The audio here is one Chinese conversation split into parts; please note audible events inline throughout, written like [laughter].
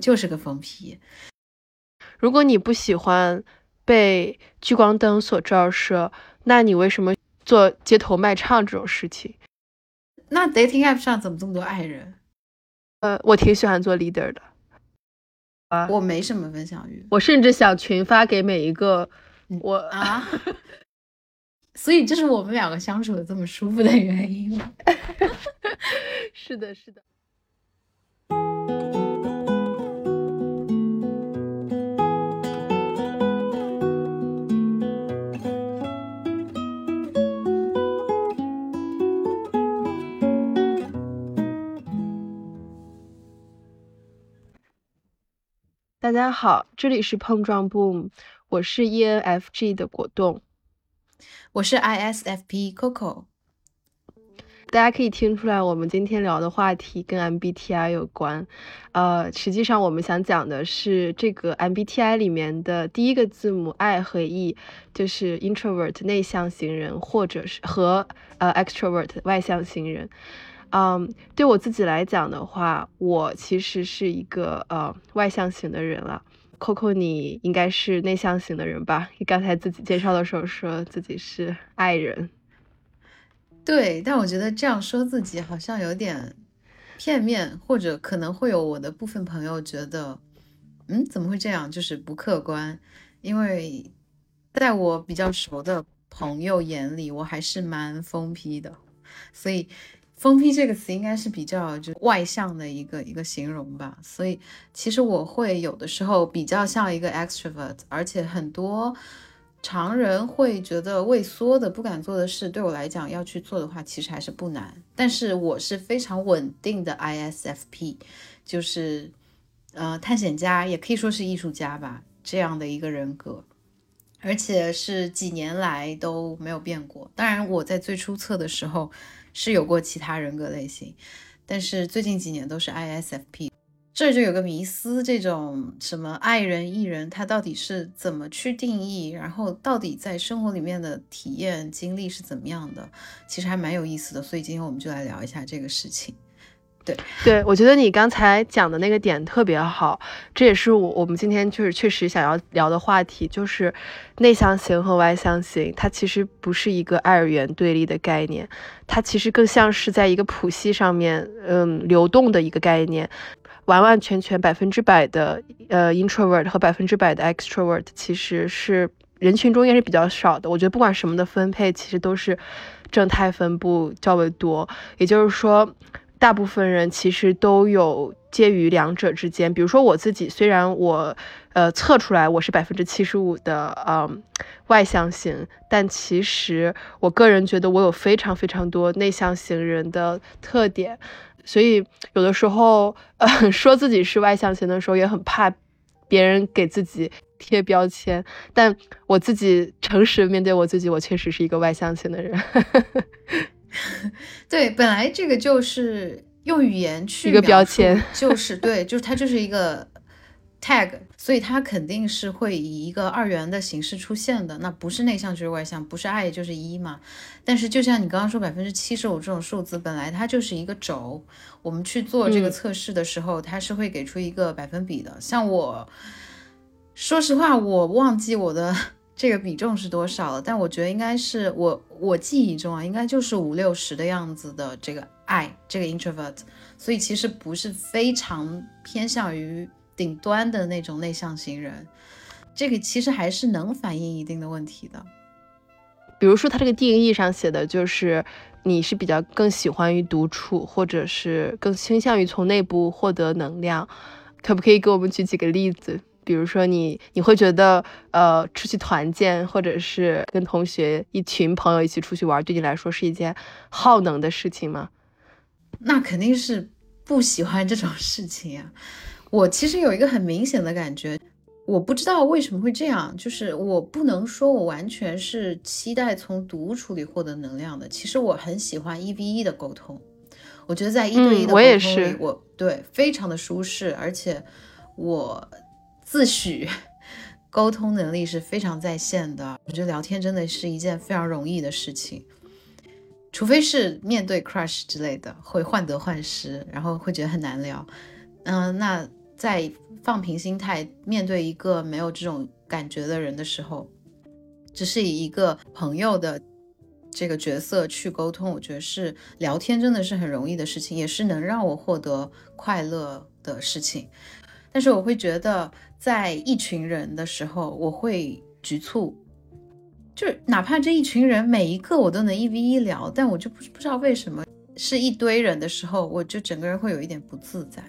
就是个疯批。如果你不喜欢被聚光灯所照射，那你为什么做街头卖唱这种事情？那 dating app 上怎么这么多爱人？呃，我挺喜欢做 leader 的。啊，我没什么分享欲，我甚至想群发给每一个我啊。[laughs] 所以这是我们两个相处的这么舒服的原因吗？[laughs] 是的，是的。大家好，这里是碰撞 boom，我是 ENFG 的果冻，我是 ISFP Coco。大家可以听出来，我们今天聊的话题跟 MBTI 有关。呃，实际上我们想讲的是这个 MBTI 里面的第一个字母 I 和 E，就是 introvert 内向型人，或者是和呃 extrovert 外向型人。嗯，对我自己来讲的话，我其实是一个呃外向型的人了。Coco，你应该是内向型的人吧？你刚才自己介绍的时候说自己是爱人。对，但我觉得这样说自己好像有点片面，或者可能会有我的部分朋友觉得，嗯，怎么会这样？就是不客观。因为在我比较熟的朋友眼里，我还是蛮疯批的，所以。疯批这个词应该是比较就外向的一个一个形容吧，所以其实我会有的时候比较像一个 extrovert，而且很多常人会觉得畏缩的不敢做的事，对我来讲要去做的话，其实还是不难。但是我是非常稳定的 ISFP，就是呃探险家，也可以说是艺术家吧，这样的一个人格，而且是几年来都没有变过。当然我在最初测的时候。是有过其他人格类型，但是最近几年都是 ISFP。这就有个迷思，这种什么爱人、艺人，他到底是怎么去定义？然后到底在生活里面的体验经历是怎么样的？其实还蛮有意思的。所以今天我们就来聊一下这个事情。对对，我觉得你刚才讲的那个点特别好，这也是我我们今天就是确实想要聊的话题，就是内向型和外向型，它其实不是一个二元对立的概念，它其实更像是在一个谱系上面，嗯，流动的一个概念，完完全全百分之百的呃 introvert 和百分之百的 extrovert，其实是人群中也是比较少的。我觉得不管什么的分配，其实都是正态分布较为多，也就是说。大部分人其实都有介于两者之间，比如说我自己，虽然我，呃，测出来我是百分之七十五的，嗯，外向型，但其实我个人觉得我有非常非常多内向型人的特点，所以有的时候，呃，[laughs] 说自己是外向型的时候，也很怕别人给自己贴标签，但我自己诚实面对我自己，我确实是一个外向型的人。[laughs] [laughs] 对，本来这个就是用语言去一个标签，就是对，就是它就是一个 tag，所以它肯定是会以一个二元的形式出现的。那不是内向就是外向，不是爱就是一嘛。但是就像你刚刚说百分之七十五这种数字，本来它就是一个轴。我们去做这个测试的时候，它是会给出一个百分比的。像我，说实话，我忘记我的。这个比重是多少了？但我觉得应该是我我记忆中啊，应该就是五六十的样子的这个爱这个 introvert，所以其实不是非常偏向于顶端的那种内向型人，这个其实还是能反映一定的问题的。比如说他这个定义上写的就是你是比较更喜欢于独处，或者是更倾向于从内部获得能量，可不可以给我们举几个例子？比如说你，你会觉得，呃，出去团建，或者是跟同学一群朋友一起出去玩，对你来说是一件耗能的事情吗？那肯定是不喜欢这种 [laughs] 事情呀。我其实有一个很明显的感觉，我不知道为什么会这样，就是我不能说我完全是期待从独处里获得能量的。其实我很喜欢一 v 一的沟通，我觉得在一对一的沟通里，我对非常的舒适，而且我。自诩沟通能力是非常在线的，我觉得聊天真的是一件非常容易的事情，除非是面对 crush 之类的，会患得患失，然后会觉得很难聊。嗯，那在放平心态面对一个没有这种感觉的人的时候，只是以一个朋友的这个角色去沟通，我觉得是聊天真的是很容易的事情，也是能让我获得快乐的事情。但是我会觉得，在一群人的时候，我会局促，就是哪怕这一群人每一个我都能一 v 一聊，但我就不不知道为什么是一堆人的时候，我就整个人会有一点不自在。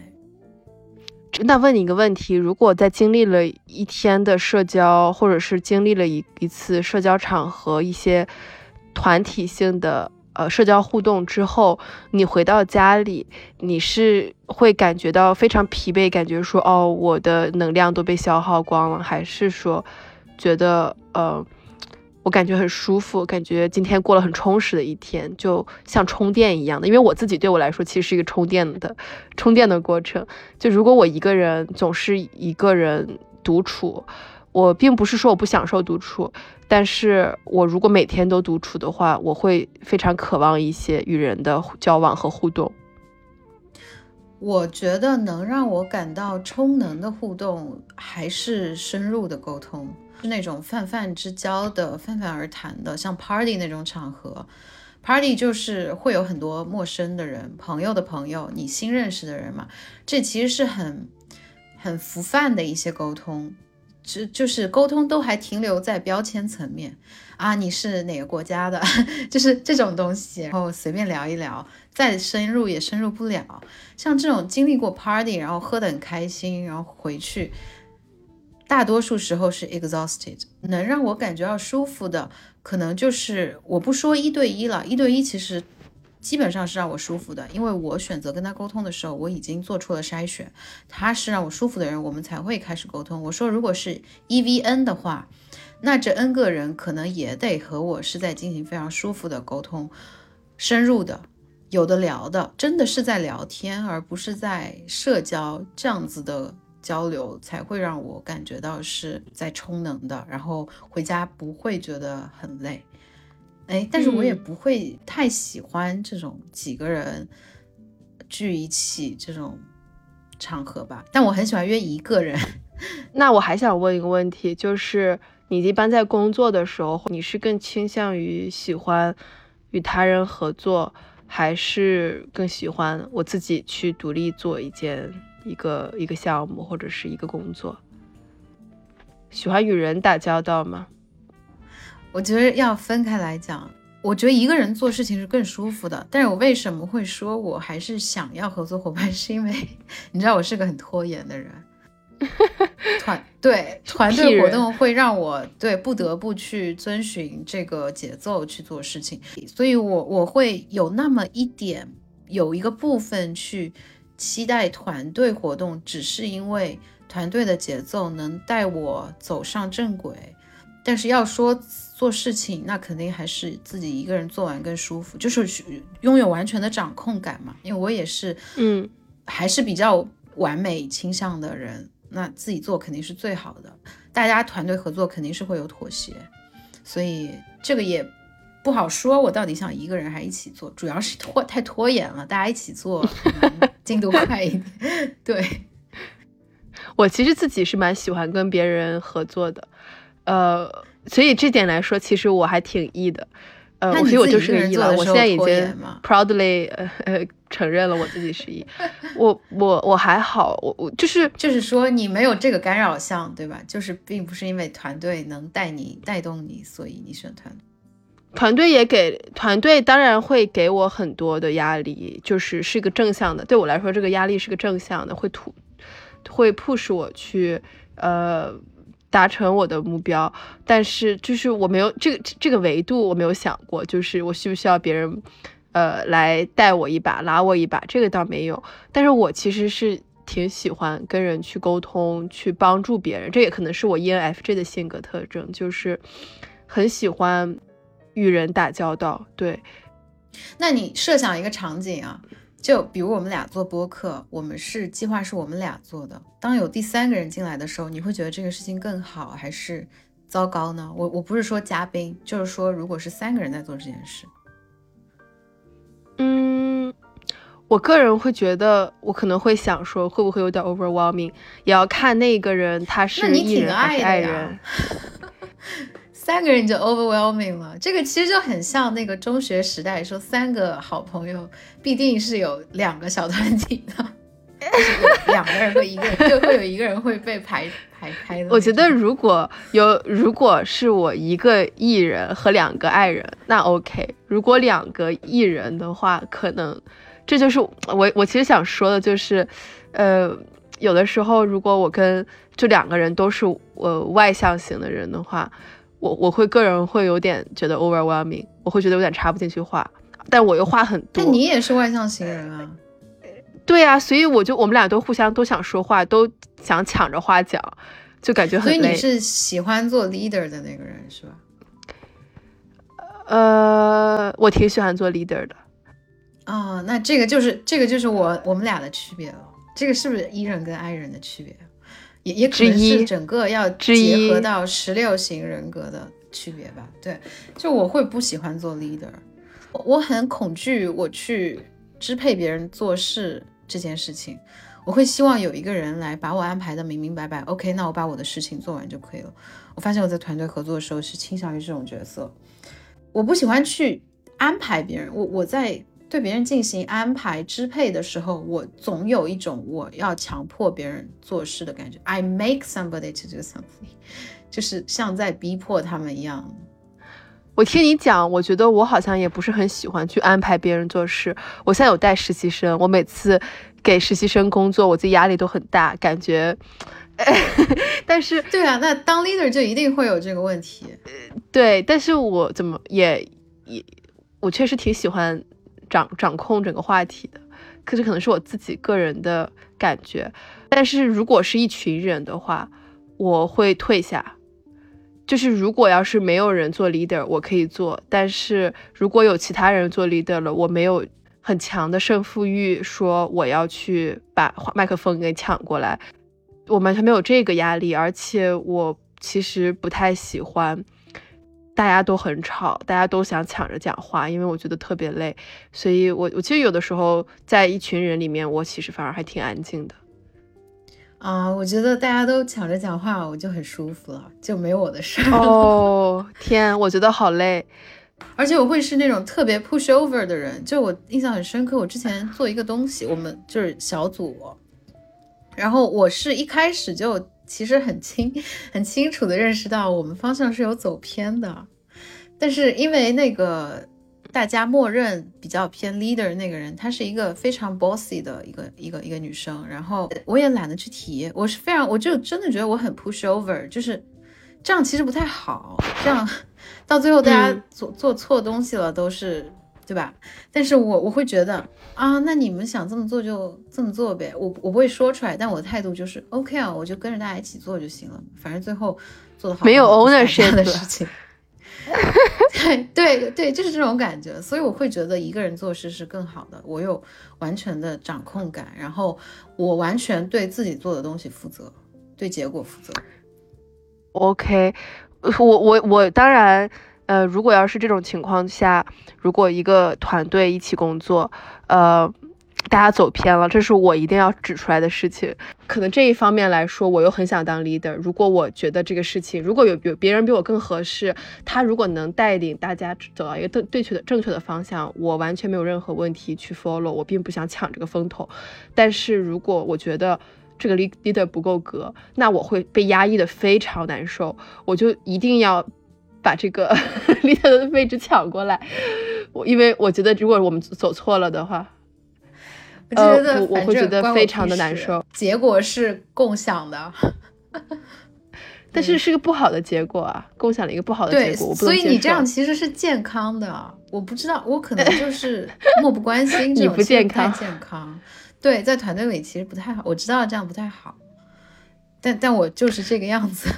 那问你一个问题：如果在经历了一天的社交，或者是经历了一一次社交场合一些团体性的呃社交互动之后，你回到家里，你是会感觉到非常疲惫，感觉说哦，我的能量都被消耗光了，还是说觉得呃？我感觉很舒服，感觉今天过了很充实的一天，就像充电一样的。因为我自己对我来说，其实是一个充电的充电的过程。就如果我一个人总是一个人独处，我并不是说我不享受独处，但是我如果每天都独处的话，我会非常渴望一些与人的交往和互动。我觉得能让我感到充能的互动，还是深入的沟通。是那种泛泛之交的、泛泛而谈的，像 party 那种场合，party 就是会有很多陌生的人、朋友的朋友、你新认识的人嘛。这其实是很很浮泛的一些沟通，就就是沟通都还停留在标签层面啊，你是哪个国家的，[laughs] 就是这种东西，然后随便聊一聊，再深入也深入不了。像这种经历过 party，然后喝得很开心，然后回去。大多数时候是 exhausted，能让我感觉到舒服的，可能就是我不说一对一了，一对一其实基本上是让我舒服的，因为我选择跟他沟通的时候，我已经做出了筛选，他是让我舒服的人，我们才会开始沟通。我说如果是 E V N 的话，那这 n 个人可能也得和我是在进行非常舒服的沟通，深入的，有的聊的，真的是在聊天，而不是在社交这样子的。交流才会让我感觉到是在充能的，然后回家不会觉得很累，哎，但是我也不会太喜欢这种几个人聚一起这种场合吧，但我很喜欢约一个人。[laughs] 那我还想问一个问题，就是你一般在工作的时候，你是更倾向于喜欢与他人合作，还是更喜欢我自己去独立做一件？一个一个项目或者是一个工作，喜欢与人打交道吗？我觉得要分开来讲。我觉得一个人做事情是更舒服的。但是我为什么会说我还是想要合作伙伴？是因为你知道我是个很拖延的人。[laughs] 团对团队活动会让我对不得不去遵循这个节奏去做事情，所以我我会有那么一点有一个部分去。期待团队活动，只是因为团队的节奏能带我走上正轨。但是要说做事情，那肯定还是自己一个人做完更舒服，就是拥有完全的掌控感嘛。因为我也是，嗯，还是比较完美倾向的人，那自己做肯定是最好的。大家团队合作肯定是会有妥协，所以这个也。不好说，我到底想一个人还一起做，主要是拖太拖延了，大家一起做 [laughs] 进度快一点。对，[laughs] 我其实自己是蛮喜欢跟别人合作的，呃，所以这点来说，其实我还挺 E 的，呃，所以我就是个 E 了。我现在已经 proudly 呃呃承认了我自己是 E。[laughs] 我我我还好，我我就是就是说你没有这个干扰项，对吧？就是并不是因为团队能带你带动你，所以你选团队。团队也给团队，当然会给我很多的压力，就是是一个正向的。对我来说，这个压力是个正向的，会突会 push 我去呃达成我的目标。但是就是我没有这个这个维度，我没有想过，就是我需不需要别人呃来带我一把，拉我一把，这个倒没有。但是我其实是挺喜欢跟人去沟通，去帮助别人。这也可能是我 ENFJ 的性格特征，就是很喜欢。与人打交道，对。那你设想一个场景啊，就比如我们俩做播客，我们是计划是我们俩做的。当有第三个人进来的时候，你会觉得这个事情更好还是糟糕呢？我我不是说嘉宾，就是说如果是三个人在做这件事。嗯，我个人会觉得，我可能会想说，会不会有点 overwhelming，也要看那个人他是艺人还是爱人。[laughs] 三个人就 overwhelming 了，这个其实就很像那个中学时代说三个好朋友必定是有两个小团体的，[laughs] 两个人和一个人就会有一个人会被排排开的。我觉得如果有如果是我一个艺人和两个爱人，那 OK。如果两个艺人的话，可能这就是我我其实想说的就是，呃，有的时候如果我跟就两个人都是呃外向型的人的话。我我会个人会有点觉得 overwhelming，我会觉得有点插不进去话，但我又话很多。但你也是外向型人啊？对呀，所以我就我们俩都互相都想说话，都想抢着话讲，就感觉很累。所以你是喜欢做 leader 的那个人是吧？呃，我挺喜欢做 leader 的。哦，那这个就是这个就是我我们俩的区别了。这个是不是 E 人跟 I 人的区别？也也可能是整个要结合到十六型人格的区别吧。对，就我会不喜欢做 leader，我很恐惧我去支配别人做事这件事情。我会希望有一个人来把我安排的明明白白。OK，那我把我的事情做完就可以了。我发现我在团队合作的时候是倾向于这种角色，我不喜欢去安排别人。我我在。对别人进行安排支配的时候，我总有一种我要强迫别人做事的感觉。I make somebody to do something，[laughs] 就是像在逼迫他们一样。我听你讲，我觉得我好像也不是很喜欢去安排别人做事。我现在有带实习生，我每次给实习生工作，我自己压力都很大，感觉。[laughs] 但是，对啊，那当 leader 就一定会有这个问题。对，但是我怎么也也，我确实挺喜欢。掌掌控整个话题的，可是可能是我自己个人的感觉。但是如果是一群人的话，我会退下。就是如果要是没有人做 leader，我可以做；但是如果有其他人做 leader 了，我没有很强的胜负欲，说我要去把麦克风给抢过来，我完全没有这个压力。而且我其实不太喜欢。大家都很吵，大家都想抢着讲话，因为我觉得特别累，所以我我其实有的时候在一群人里面，我其实反而还挺安静的。啊，我觉得大家都抢着讲话，我就很舒服了，就没有我的事儿。哦天，我觉得好累，[laughs] 而且我会是那种特别 push over 的人，就我印象很深刻，我之前做一个东西，我们就是小组，然后我是一开始就。其实很清很清楚的认识到我们方向是有走偏的，但是因为那个大家默认比较偏 leader 那个人，她是一个非常 bossy 的一个一个一个女生，然后我也懒得去提，我是非常我就真的觉得我很 push over，就是这样其实不太好，这样 [laughs] 到最后大家做做错东西了都是。对吧？但是我我会觉得啊，那你们想这么做就这么做呗。我我不会说出来，但我的态度就是 OK 啊，我就跟着大家一起做就行了。反正最后做的好，没有 ownership 的事情。[laughs] 对对对，就是这种感觉。所以我会觉得一个人做事是更好的。我有完全的掌控感，然后我完全对自己做的东西负责，对结果负责。OK，我我我当然。呃，如果要是这种情况下，如果一个团队一起工作，呃，大家走偏了，这是我一定要指出来的事情。可能这一方面来说，我又很想当 leader。如果我觉得这个事情，如果有有别人比我更合适，他如果能带领大家走到一个正对确的正确的方向，我完全没有任何问题去 follow。我并不想抢这个风头。但是如果我觉得这个 leader 不够格，那我会被压抑的非常难受。我就一定要。把这个 [laughs] leader 的位置抢过来，我因为我觉得如果我们走错了的话，呃，我会觉得非常的难受。结果是共享的，[laughs] 但是是个不好的结果啊，共享了一个不好的结果，所以你这样其实是健康的。我不知道，我可能就是漠不关心，[laughs] 你不健康，健康。对，在团队里其实不太好，我知道这样不太好，但但我就是这个样子。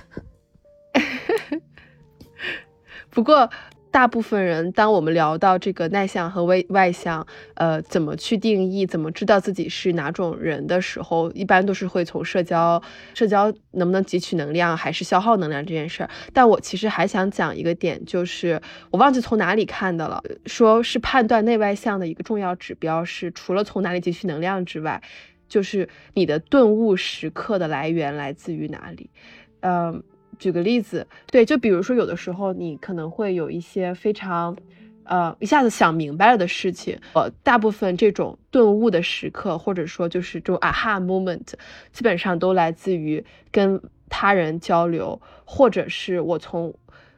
不过，大部分人，当我们聊到这个内向和外外向，呃，怎么去定义，怎么知道自己是哪种人的时候，一般都是会从社交，社交能不能汲取能量，还是消耗能量这件事儿。但我其实还想讲一个点，就是我忘记从哪里看的了，说是判断内外向的一个重要指标是，除了从哪里汲取能量之外，就是你的顿悟时刻的来源来自于哪里。嗯。举个例子，对，就比如说有的时候你可能会有一些非常，呃，一下子想明白了的事情。呃，大部分这种顿悟的时刻，或者说就是这种 aha moment，基本上都来自于跟他人交流，或者是我从，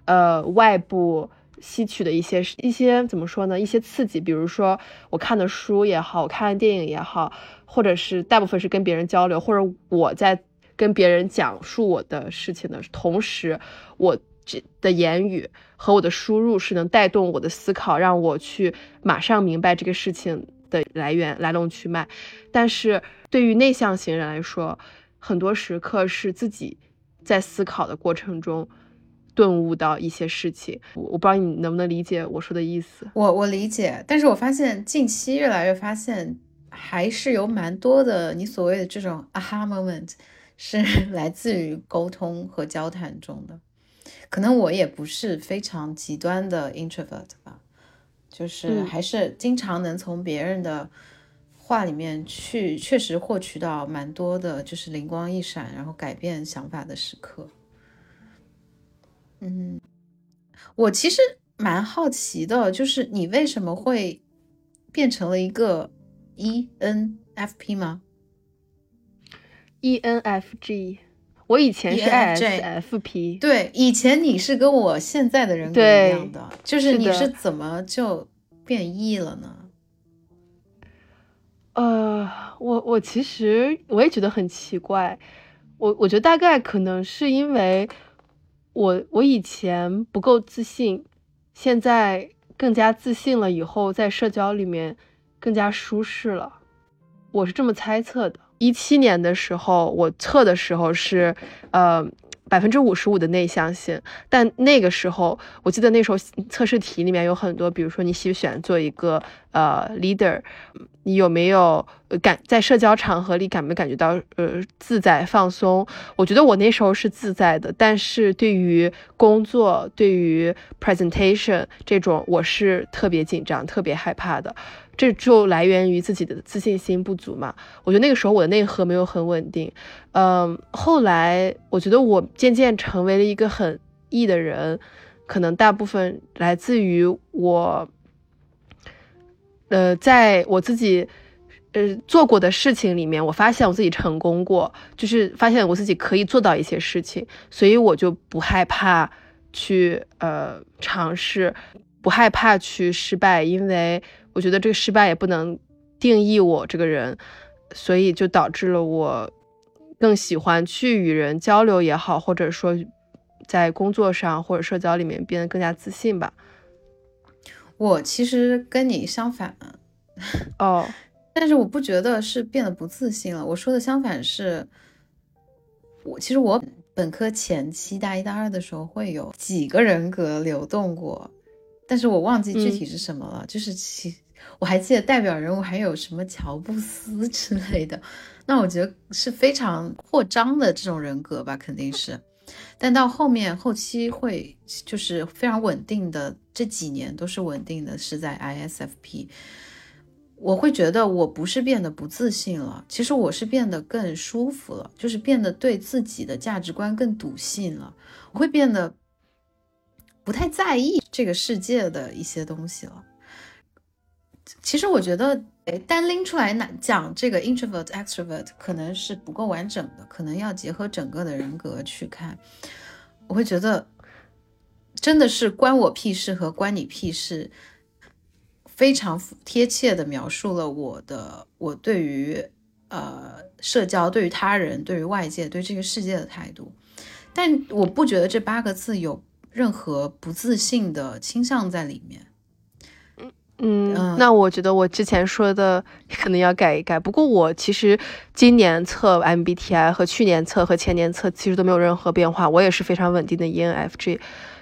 呃，外部吸取的一些一些怎么说呢？一些刺激，比如说我看的书也好，我看的电影也好，或者是大部分是跟别人交流，或者我在。跟别人讲述我的事情的同时，我这的言语和我的输入是能带动我的思考，让我去马上明白这个事情的来源来龙去脉。但是对于内向型人来说，很多时刻是自己在思考的过程中顿悟到一些事情。我我不知道你能不能理解我说的意思。我我理解，但是我发现近期越来越发现，还是有蛮多的你所谓的这种 aha moment。是 [laughs] 来自于沟通和交谈中的，可能我也不是非常极端的 introvert 吧，就是还是经常能从别人的话里面去确实获取到蛮多的，就是灵光一闪，然后改变想法的时刻。嗯，我其实蛮好奇的，就是你为什么会变成了一个 ENFP 吗？E N F G，我以前是 I S F P。对，以前你是跟我现在的人格一样的，就是你是怎么就变 E 了呢？呃，我我其实我也觉得很奇怪，我我觉得大概可能是因为我我以前不够自信，现在更加自信了，以后在社交里面更加舒适了，我是这么猜测的。一七年的时候，我测的时候是，呃，百分之五十五的内向性。但那个时候，我记得那时候测试题里面有很多，比如说你喜不喜欢做一个呃 leader，你有没有感在社交场合里感没感觉到呃自在放松？我觉得我那时候是自在的，但是对于工作、对于 presentation 这种，我是特别紧张、特别害怕的。这就来源于自己的自信心不足嘛？我觉得那个时候我的内核没有很稳定，嗯，后来我觉得我渐渐成为了一个很 E 的人，可能大部分来自于我，呃，在我自己呃做过的事情里面，我发现我自己成功过，就是发现我自己可以做到一些事情，所以我就不害怕去呃尝试，不害怕去失败，因为。我觉得这个失败也不能定义我这个人，所以就导致了我更喜欢去与人交流也好，或者说在工作上或者社交里面变得更加自信吧。我其实跟你相反，哦，但是我不觉得是变得不自信了。我说的相反是，我其实我本科前期大一大二的时候会有几个人格流动过，但是我忘记具体是什么了，就是其。我还记得代表人物还有什么乔布斯 [laughs] 之类的，那我觉得是非常扩张的这种人格吧，肯定是。但到后面后期会就是非常稳定的，这几年都是稳定的，是在 ISFP。我会觉得我不是变得不自信了，其实我是变得更舒服了，就是变得对自己的价值观更笃信了，我会变得不太在意这个世界的一些东西了。其实我觉得，单拎出来讲这个 introvert extrovert 可能是不够完整的，可能要结合整个的人格去看。我会觉得，真的是关我屁事和关你屁事，非常贴切的描述了我的我对于呃社交、对于他人、对于外界、对这个世界的态度。但我不觉得这八个字有任何不自信的倾向在里面。嗯，那我觉得我之前说的 [laughs] 可能要改一改。不过我其实今年测 MBTI 和去年测和前年测其实都没有任何变化，我也是非常稳定的 ENFJ。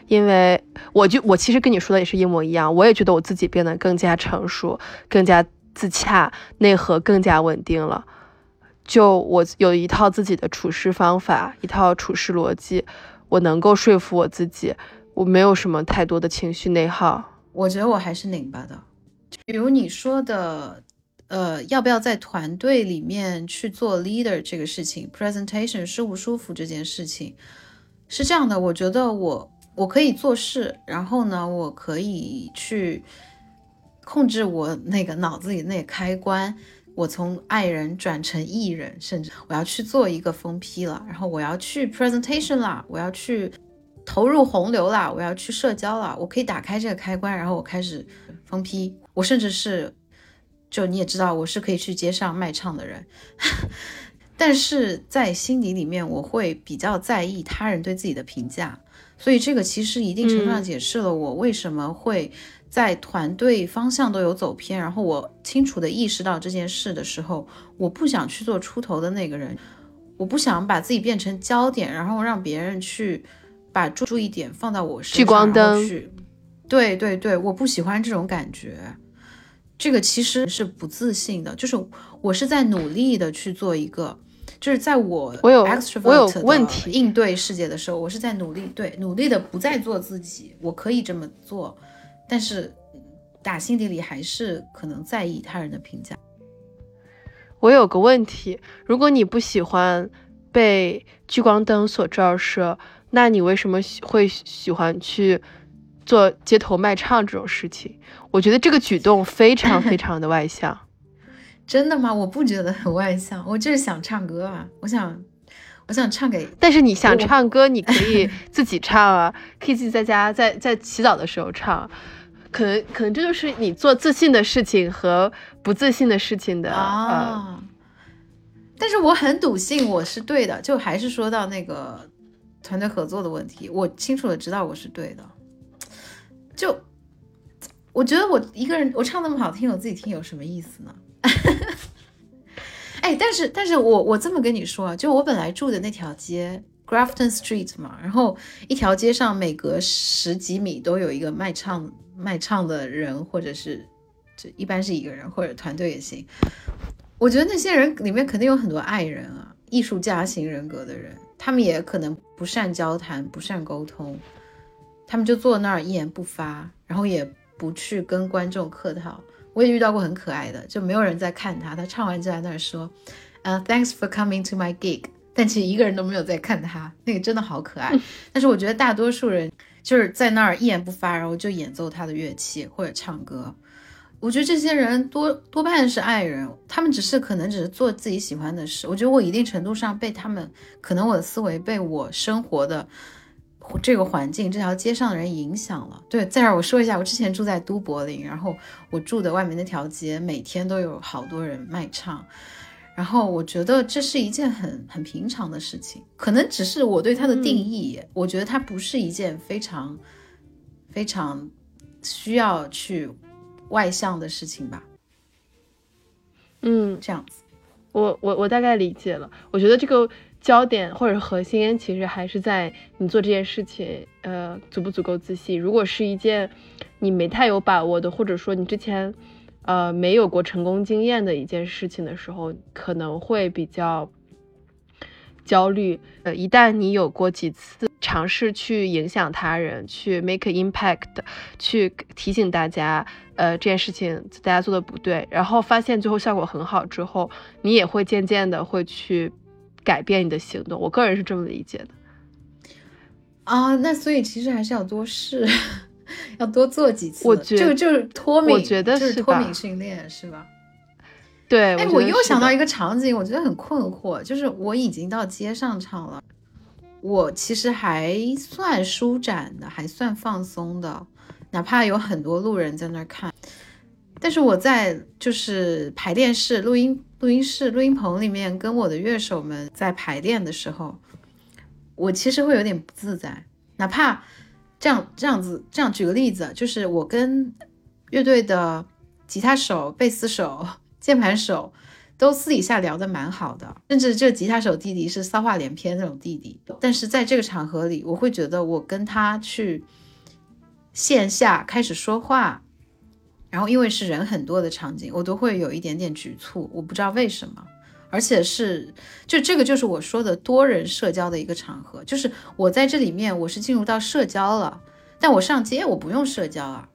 因为我就我其实跟你说的也是一模一样，我也觉得我自己变得更加成熟、更加自洽，内核更加稳定了。就我有一套自己的处事方法，一套处事逻辑，我能够说服我自己，我没有什么太多的情绪内耗。我觉得我还是拧巴的，比如你说的，呃，要不要在团队里面去做 leader 这个事情，presentation 舒不舒服这件事情，是这样的，我觉得我我可以做事，然后呢，我可以去控制我那个脑子里那个开关，我从爱人转成艺人，甚至我要去做一个封批了，然后我要去 presentation 啦，我要去。投入洪流啦！我要去社交了，我可以打开这个开关，然后我开始疯批。我甚至是，就你也知道，我是可以去街上卖唱的人。[laughs] 但是在心底里面，我会比较在意他人对自己的评价。所以这个其实一定程度上解释了我为什么会在团队方向都有走偏。然后我清楚的意识到这件事的时候，我不想去做出头的那个人，我不想把自己变成焦点，然后让别人去。把注意点放到我身上，聚光灯去，对对对，我不喜欢这种感觉，这个其实是不自信的，就是我是在努力的去做一个，就是在我我有我有问题应对世界的时候，我是在努力，对，努力的不再做自己，我可以这么做，但是打心底里还是可能在意他人的评价。我有个问题，如果你不喜欢被聚光灯所照射。那你为什么喜会喜欢去做街头卖唱这种事情？我觉得这个举动非常非常的外向。[laughs] 真的吗？我不觉得很外向，我就是想唱歌啊！我想，我想唱给……但是你想唱歌，你可 [laughs] 以自己唱啊，可以自己在家在在洗澡的时候唱。可能可能这就是你做自信的事情和不自信的事情的啊。但是我很笃信我是对的，就还是说到那个。团队合作的问题，我清楚的知道我是对的。就我觉得我一个人我唱那么好听，我自己听有什么意思呢？[laughs] 哎，但是但是我我这么跟你说啊，就我本来住的那条街 Grafton Street 嘛，然后一条街上每隔十几米都有一个卖唱卖唱的人，或者是就一般是一个人或者团队也行。我觉得那些人里面肯定有很多爱人啊，艺术家型人格的人。他们也可能不善交谈，不善沟通，他们就坐那儿一言不发，然后也不去跟观众客套。我也遇到过很可爱的，就没有人在看他，他唱完就在那儿说，呃，Thanks for coming to my gig，但其实一个人都没有在看他，那个真的好可爱。但是我觉得大多数人就是在那儿一言不发，然后就演奏他的乐器或者唱歌。我觉得这些人多多半是爱人，他们只是可能只是做自己喜欢的事。我觉得我一定程度上被他们，可能我的思维被我生活的这个环境、这条街上的人影响了。对，在这儿我说一下，我之前住在都柏林，然后我住的外面那条街每天都有好多人卖唱，然后我觉得这是一件很很平常的事情，可能只是我对它的定义，我觉得它不是一件非常非常需要去。外向的事情吧，嗯，这样子，我我我大概理解了。我觉得这个焦点或者核心其实还是在你做这件事情，呃，足不足够自信。如果是一件你没太有把握的，或者说你之前呃没有过成功经验的一件事情的时候，可能会比较焦虑。呃，一旦你有过几次。尝试去影响他人，去 make impact，去提醒大家，呃，这件事情大家做的不对，然后发现最后效果很好之后，你也会渐渐的会去改变你的行动。我个人是这么理解的。啊，那所以其实还是要多试，[laughs] 要多做几次。我觉得就是脱敏，我觉得是脱敏训练，是吧？对。哎，我又想到一个场景，我觉得很困惑，就是我已经到街上唱了。我其实还算舒展的，还算放松的，哪怕有很多路人在那儿看。但是我在就是排练室、录音录音室、录音棚里面跟我的乐手们在排练的时候，我其实会有点不自在。哪怕这样这样子，这样举个例子，就是我跟乐队的吉他手、贝斯手、键盘手都私底下聊得蛮好的，甚至这吉他手弟弟是骚话连篇那种弟弟。但是在这个场合里，我会觉得我跟他去线下开始说话，然后因为是人很多的场景，我都会有一点点局促，我不知道为什么。而且是，就这个就是我说的多人社交的一个场合，就是我在这里面我是进入到社交了，但我上街我不用社交啊，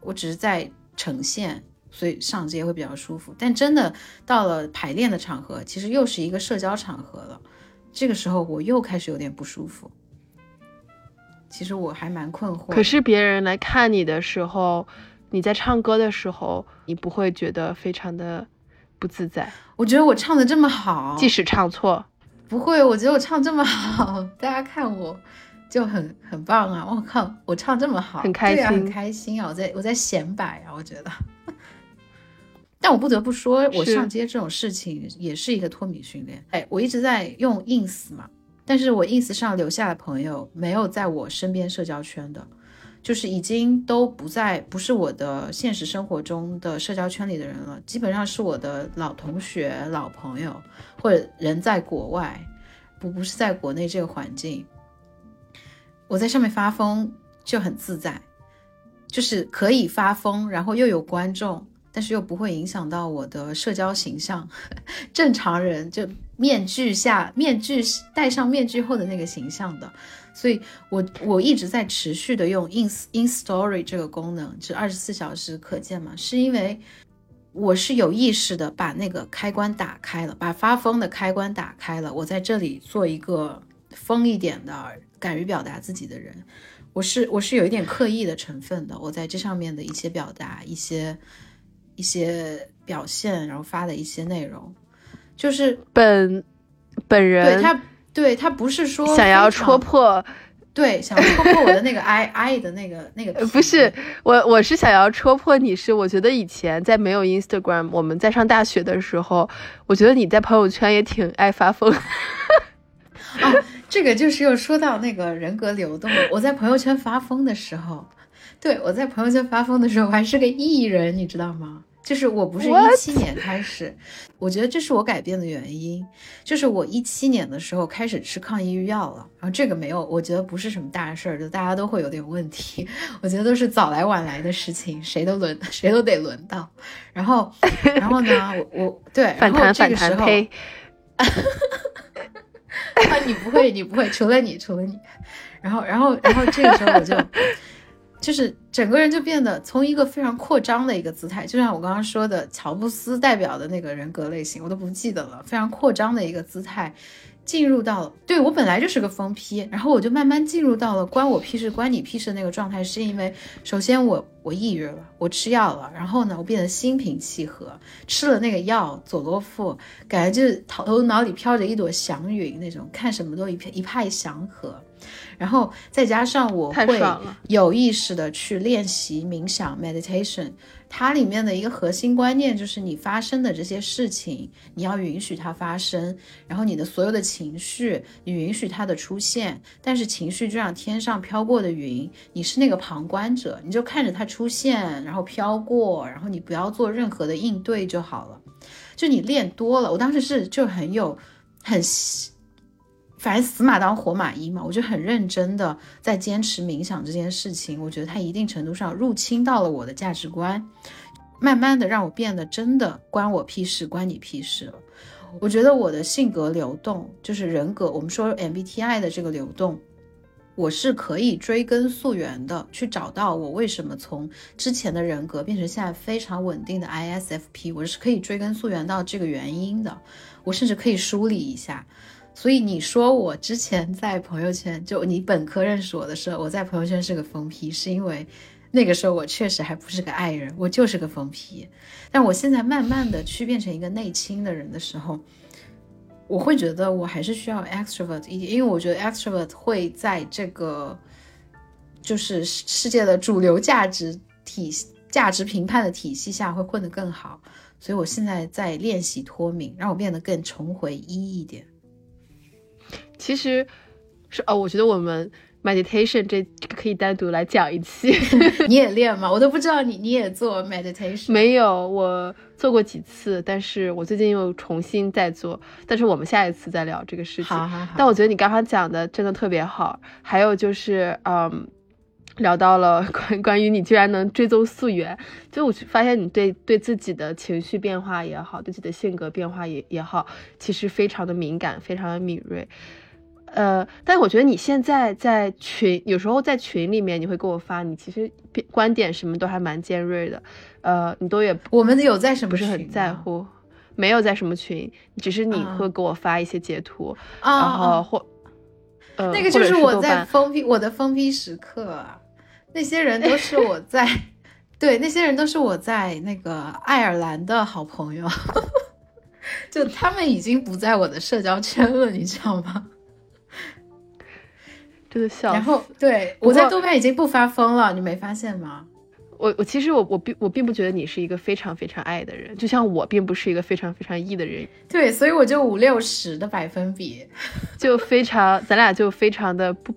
我只是在呈现，所以上街会比较舒服。但真的到了排练的场合，其实又是一个社交场合了，这个时候我又开始有点不舒服。其实我还蛮困惑。可是别人来看你的时候，你在唱歌的时候，你不会觉得非常的。不自在，我觉得我唱的这么好，即使唱错，不会，我觉得我唱这么好，[laughs] 大家看我就很很棒啊！我靠，我唱这么好，很开心，很开心啊！我在我在显摆啊，我觉得。[laughs] 但我不得不说，我上街这种事情也是一个脱敏训练。哎，我一直在用 ins 嘛，但是我 ins 上留下的朋友没有在我身边社交圈的。就是已经都不在，不是我的现实生活中的社交圈里的人了，基本上是我的老同学、老朋友，或者人在国外，不不是在国内这个环境。我在上面发疯就很自在，就是可以发疯，然后又有观众，但是又不会影响到我的社交形象。[laughs] 正常人就面具下面具戴上面具后的那个形象的。所以，我我一直在持续的用 ins in story 这个功能，是二十四小时可见嘛？是因为我是有意识的把那个开关打开了，把发疯的开关打开了。我在这里做一个疯一点的、敢于表达自己的人。我是我是有一点刻意的成分的。我在这上面的一些表达、一些一些表现，然后发的一些内容，就是本本人对他。对他不是说想要戳破，对，想要戳破我的那个 I I [laughs] 的那个那个，不是我，我是想要戳破你。是我觉得以前在没有 Instagram，我们在上大学的时候，我觉得你在朋友圈也挺爱发疯。啊，[laughs] 这个就是又说到那个人格流动。我在朋友圈发疯的时候，对我在朋友圈发疯的时候，我还是个艺人，你知道吗？就是我不是一七年开始，我觉得这是我改变的原因。就是我一七年的时候开始吃抗抑郁药了，然后这个没有，我觉得不是什么大事儿，就大家都会有点问题。我觉得都是早来晚来的事情，谁都轮，谁都得轮到。然后，然后呢，我我对，然后这个时候，啊，你不会，你不会，除了你，除了你。然后，然后，然后这个时候我就。就是整个人就变得从一个非常扩张的一个姿态，就像我刚刚说的乔布斯代表的那个人格类型，我都不记得了。非常扩张的一个姿态，进入到了对我本来就是个疯批，然后我就慢慢进入到了关我屁事、关你屁事的那个状态，是因为首先我我抑郁了，我吃药了，然后呢我变得心平气和，吃了那个药佐洛夫，感觉就是头脑里飘着一朵祥云那种，看什么都一片一派祥和。然后再加上我会有意识的去练习冥想 meditation，它里面的一个核心观念就是你发生的这些事情，你要允许它发生，然后你的所有的情绪，你允许它的出现，但是情绪就像天上飘过的云，你是那个旁观者，你就看着它出现，然后飘过，然后你不要做任何的应对就好了。就你练多了，我当时是就很有很。反正死马当活马医嘛，我就很认真的在坚持冥想这件事情。我觉得它一定程度上入侵到了我的价值观，慢慢的让我变得真的关我屁事，关你屁事了。我觉得我的性格流动，就是人格，我们说 MBTI 的这个流动，我是可以追根溯源的，去找到我为什么从之前的人格变成现在非常稳定的 ISFP，我是可以追根溯源到这个原因的。我甚至可以梳理一下。所以你说我之前在朋友圈，就你本科认识我的时候，我在朋友圈是个疯批，是因为那个时候我确实还不是个爱人，我就是个疯批。但我现在慢慢的去变成一个内倾的人的时候，我会觉得我还是需要 extrovert 一点，因为我觉得 extrovert 会在这个就是世界的主流价值体系价值评判的体系下会混得更好。所以我现在在练习脱敏，让我变得更重回一一点。其实，是哦，我觉得我们 meditation 这可以单独来讲一期。[laughs] 你也练吗？我都不知道你你也做 meditation。没有，我做过几次，但是我最近又重新在做。但是我们下一次再聊这个事情。好好好。但我觉得你刚刚讲的真的特别好。还有就是，嗯，聊到了 [laughs] 关关于你居然能追踪溯源，就我发现你对对自己的情绪变化也好，对自己的性格变化也也好，其实非常的敏感，非常的敏锐。呃，但是我觉得你现在在群，有时候在群里面，你会给我发，你其实观点什么都还蛮尖锐的，呃，你都也我们有在什么不是很在乎，没有在什么群，只是你会给我发一些截图，然后或呃，那个就是我在封闭我的封闭时刻啊，那些人都是我在，[laughs] 对，那些人都是我在那个爱尔兰的好朋友，[laughs] 就他们已经不在我的社交圈了，你知道吗？真的笑。然后，对我在豆瓣已经不发疯了，你没发现吗？我我其实我我并我并不觉得你是一个非常非常爱的人，就像我并不是一个非常非常 E 的人。对，所以我就五六十的百分比，就非常，咱俩就非常的不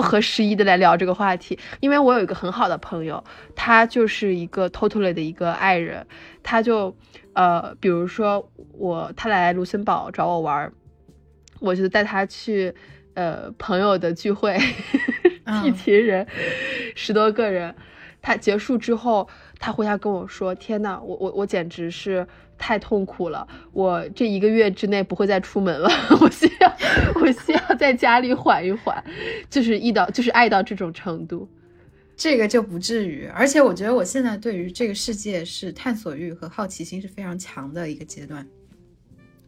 不合时宜的来聊这个话题。因为我有一个很好的朋友，他就是一个 totally 的一个爱人，他就呃，比如说我他来卢森堡找我玩，我就带他去。呃，朋友的聚会，[laughs] 一群人，十多个人，他结束之后，他回家跟我说：“天呐，我我我简直是太痛苦了，我这一个月之内不会再出门了，[laughs] 我需要 [laughs] 我需要在家里缓一缓，就是一到就是爱到这种程度，这个就不至于。而且我觉得我现在对于这个世界是探索欲和好奇心是非常强的一个阶段，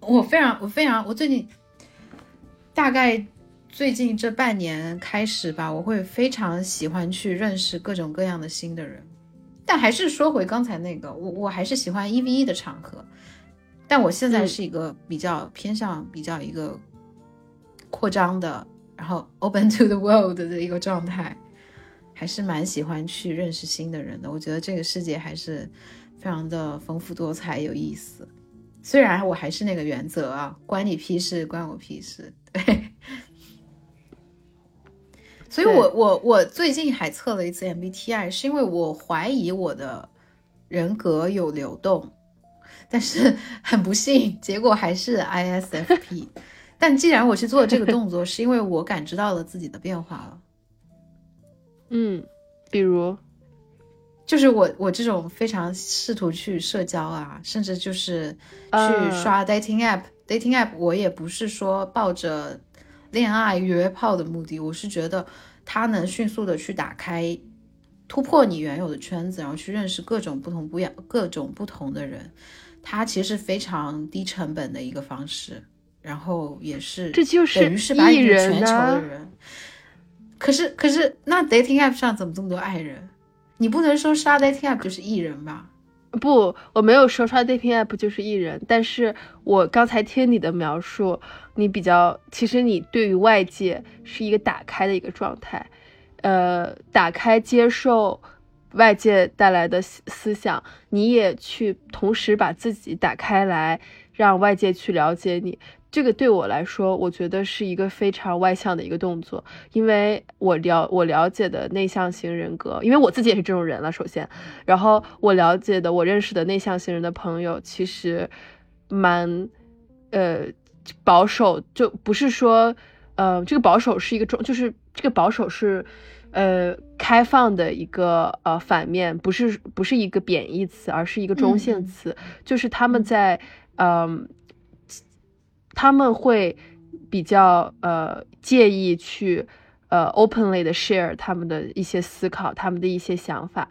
我非常我非常我最近大概。最近这半年开始吧，我会非常喜欢去认识各种各样的新的人，但还是说回刚才那个，我我还是喜欢一 v 一的场合，但我现在是一个比较偏向比较一个扩张的，然后 open to the world 的一个状态，还是蛮喜欢去认识新的人的。我觉得这个世界还是非常的丰富多彩有意思，虽然我还是那个原则啊，关你屁事，关我屁事，对。所以，我我我最近还测了一次 MBTI，是因为我怀疑我的人格有流动，但是 [laughs] 很不幸，结果还是 ISFP。[laughs] 但既然我去做这个动作，是因为我感知到了自己的变化了。嗯，比如，就是我我这种非常试图去社交啊，甚至就是去刷 dating app，dating app，我也不是说抱着。恋爱约炮的目的，我是觉得它能迅速的去打开、突破你原有的圈子，然后去认识各种不同不一样、各种不同的人。它其实是非常低成本的一个方式，然后也是这就是等于是把你全球的人。可是可是，那 dating app 上怎么这么多爱人？你不能说刷 dating app 就是艺人吧？不，我没有说刷 dating app 就是艺人，但是我刚才听你的描述，你比较，其实你对于外界是一个打开的一个状态，呃，打开接受外界带来的思思想，你也去同时把自己打开来，让外界去了解你。这个对我来说，我觉得是一个非常外向的一个动作，因为我了我了解的内向型人格，因为我自己也是这种人了。首先，然后我了解的我认识的内向型人的朋友，其实蛮呃保守，就不是说呃这个保守是一个中，就是这个保守是呃开放的一个呃反面，不是不是一个贬义词，而是一个中性词，就是他们在嗯。他们会比较呃介意去呃 openly 的 share 他们的一些思考，他们的一些想法，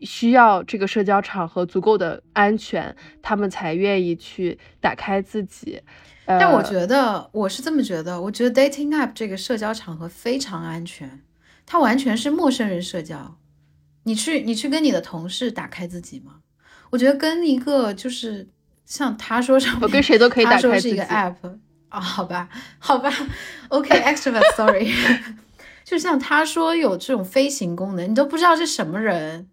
需要这个社交场合足够的安全，他们才愿意去打开自己。但我觉得我是这么觉得，我觉得 dating app 这个社交场合非常安全，它完全是陌生人社交。你去你去跟你的同事打开自己吗？我觉得跟一个就是。像他说什么，我跟谁都可以打开自己。是一个 app 啊，好吧，好吧，OK，extrovert，sorry。[laughs] [laughs] 就像他说有这种飞行功能，你都不知道是什么人。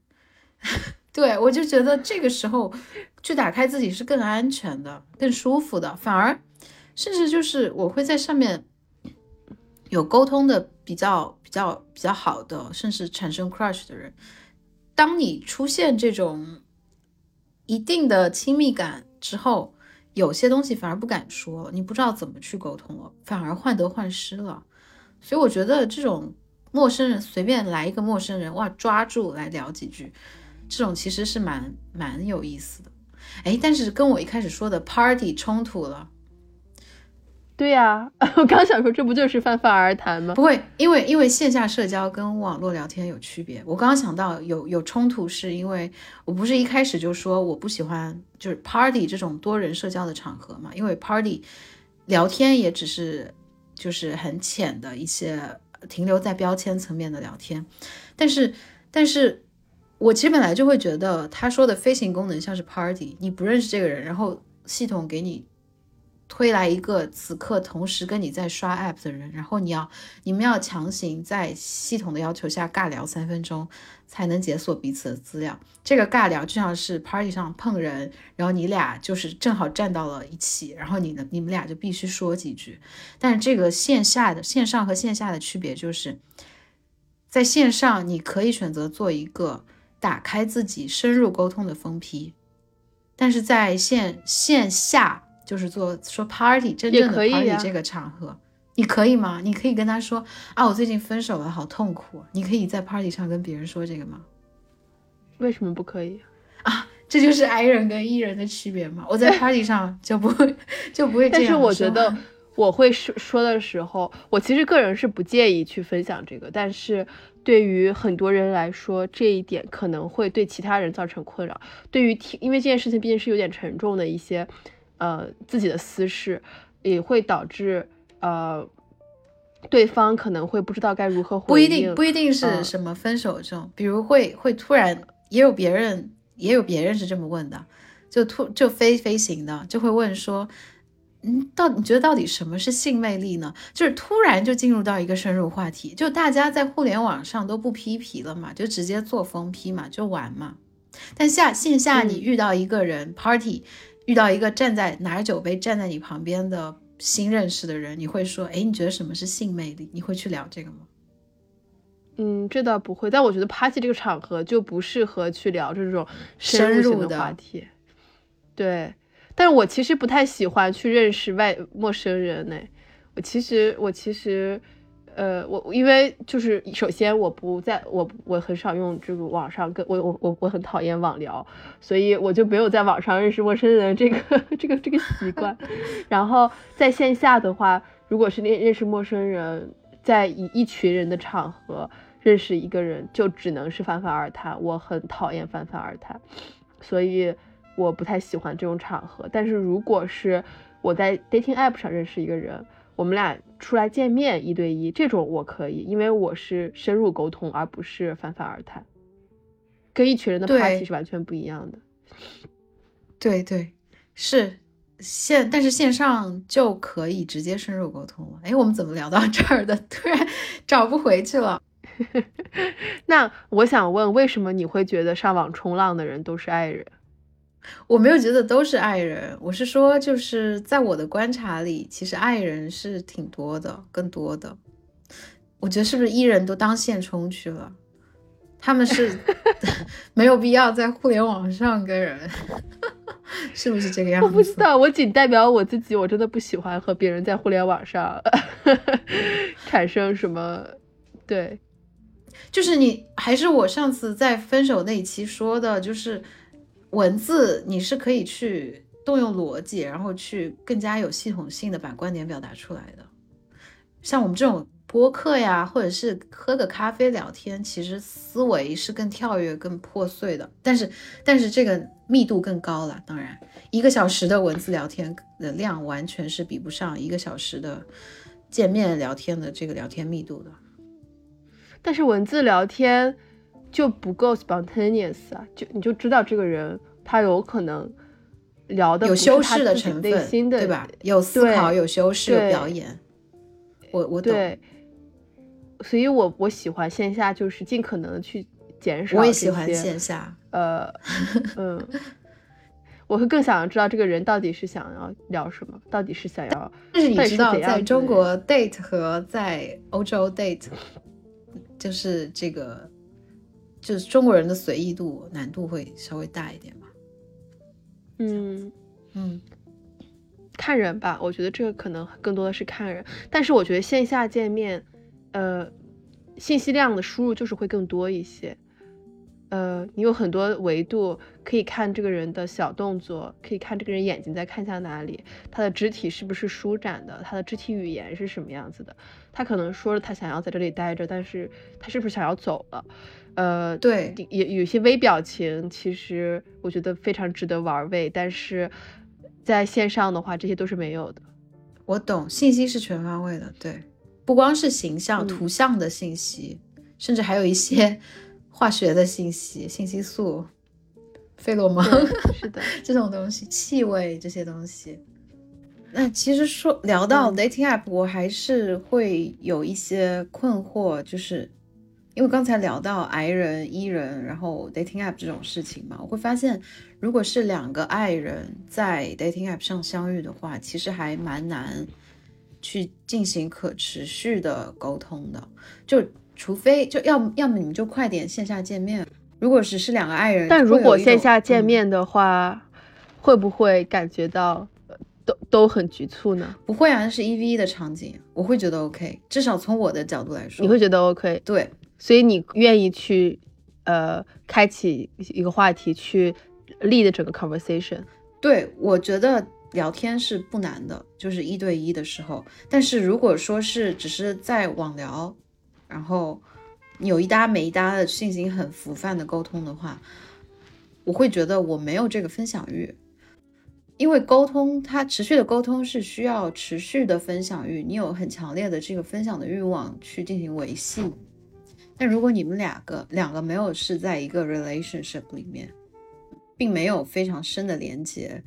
[laughs] 对我就觉得这个时候去打开自己是更安全的、更舒服的，反而甚至就是我会在上面有沟通的比较比较比较好的，甚至产生 crush 的人，当你出现这种一定的亲密感之后，有些东西反而不敢说，你不知道怎么去沟通了，反而患得患失了。所以我觉得这种陌生人随便来一个陌生人，哇，抓住来聊几句，这种其实是蛮蛮有意思的。哎，但是跟我一开始说的 party 冲突了。对呀，[laughs] 我刚想说，这不就是泛泛而谈吗？不会，因为因为线下社交跟网络聊天有区别。我刚刚想到有有冲突，是因为我不是一开始就说我不喜欢就是 party 这种多人社交的场合嘛，因为 party 聊天也只是就是很浅的一些停留在标签层面的聊天。但是但是我其实本来就会觉得他说的飞行功能像是 party，你不认识这个人，然后系统给你。推来一个此刻同时跟你在刷 app 的人，然后你要你们要强行在系统的要求下尬聊三分钟，才能解锁彼此的资料。这个尬聊就像是 party 上碰人，然后你俩就是正好站到了一起，然后你呢你们俩就必须说几句。但是这个线下的线上和线下的区别就是，在线上你可以选择做一个打开自己深入沟通的封批，但是在线线下。就是做说 party 真正的 party 这个场合，你可以吗？你可以跟他说啊，我最近分手了，好痛苦。你可以在 party 上跟别人说这个吗？为什么不可以啊？这就是 I 人跟 E 人的区别吗？我在 [laughs] party 上就不会就不会这样。但是我觉得我会说说的时候，我其实个人是不介意去分享这个，但是对于很多人来说，这一点可能会对其他人造成困扰。对于听，因为这件事情毕竟是有点沉重的一些。呃，自己的私事也会导致呃，对方可能会不知道该如何回应。不一定，不一定是什么分手这种，比如会会突然也有别人也有别人是这么问的，就突就飞飞行的就会问说，嗯，到你觉得到底什么是性魅力呢？就是突然就进入到一个深入话题，就大家在互联网上都不批皮了嘛，就直接做封批嘛，就玩嘛。但下线下你遇到一个人 party。遇到一个站在拿着酒杯站在你旁边的新认识的人，你会说：“哎，你觉得什么是性魅力？”你会去聊这个吗？嗯，这倒不会。但我觉得 party 这个场合就不适合去聊这种深入的话题。对，但是我其实不太喜欢去认识外陌生人呢。我其实，我其实。呃，我因为就是首先我不在我我很少用这个网上跟我我我我很讨厌网聊，所以我就没有在网上认识陌生人这个这个这个习惯。[laughs] 然后在线下的话，如果是认认识陌生人，在一一群人的场合认识一个人，就只能是泛泛而谈。我很讨厌泛泛而谈，所以我不太喜欢这种场合。但是如果是我在 dating app 上认识一个人，我们俩出来见面一对一这种我可以，因为我是深入沟通，而不是泛泛而谈，跟一群人的 party 是完全不一样的。对对，是线，但是线上就可以直接深入沟通了。哎，我们怎么聊到这儿的？[laughs] 突然找不回去了。[laughs] 那我想问，为什么你会觉得上网冲浪的人都是爱人？我没有觉得都是爱人，我是说，就是在我的观察里，其实爱人是挺多的，更多的。我觉得是不是艺人都当现充去了？他们是 [laughs] 没有必要在互联网上跟人，[laughs] 是不是这个样子？我不知道，我仅代表我自己，我真的不喜欢和别人在互联网上 [laughs] 产生什么。对，就是你还是我上次在分手那一期说的，就是。文字你是可以去动用逻辑，然后去更加有系统性的把观点表达出来的。像我们这种播客呀，或者是喝个咖啡聊天，其实思维是更跳跃、更破碎的。但是，但是这个密度更高了。当然，一个小时的文字聊天的量完全是比不上一个小时的见面聊天的这个聊天密度的。但是文字聊天。就不够 spontaneous 啊，就你就知道这个人他有可能聊的有修饰的成分，对吧？有思考，有修饰，有表演。我我懂。对，所以我我喜欢线下，就是尽可能的去减少。我也喜欢线下。呃，嗯，我会更想要知道这个人到底是想要聊什么，到底是想要。但是你知道，在中国 date 和在欧洲 date，就是这个，就是中国人的随意度难度会稍微大一点吧。嗯，嗯，看人吧，我觉得这个可能更多的是看人，但是我觉得线下见面，呃，信息量的输入就是会更多一些。呃，你有很多维度可以看这个人的小动作，可以看这个人眼睛在看向哪里，他的肢体是不是舒展的，他的肢体语言是什么样子的。他可能说了他想要在这里待着，但是他是不是想要走了？呃，对，也有些微表情，其实我觉得非常值得玩味，但是在线上的话，这些都是没有的。我懂，信息是全方位的，对，不光是形象、嗯图像的信息，甚至还有一些化学的信息，信息素、费洛蒙是的，[laughs] 这种东西，气味这些东西。那其实说聊到嗯 dating app，、我还是会有一些困惑，就是因为刚才聊到 I 人、E 人，然后 dating app 这种事情嘛，我会发现，如果是两个爱人在 dating app 上相遇的话，其实还蛮难去进行可持续的沟通的，就除非就要要么你们就快点线下见面。如果只是两个爱人，但如果线下见嗯面的话，会不会感觉到呃都都很局促呢？不会啊，那是一 v 一的场景，我会觉得 OK，至少从我的角度来说，你会觉得 OK，对所以你愿意去呃开启一个话题去 lead 整个 conversation。对，我觉得聊天是不难的，就是一对一的时候。但是如果说是只是在网聊，然后有一搭没一搭的进行很浮泛的沟通的话，我会觉得我没有这个分享欲。因为沟通，它持续的沟通是需要持续的分享欲，你有很强烈的这个分享的欲望去进行维系。但如果你们两个两个没有是在一个 relationship 里面，并没有非常深的连接，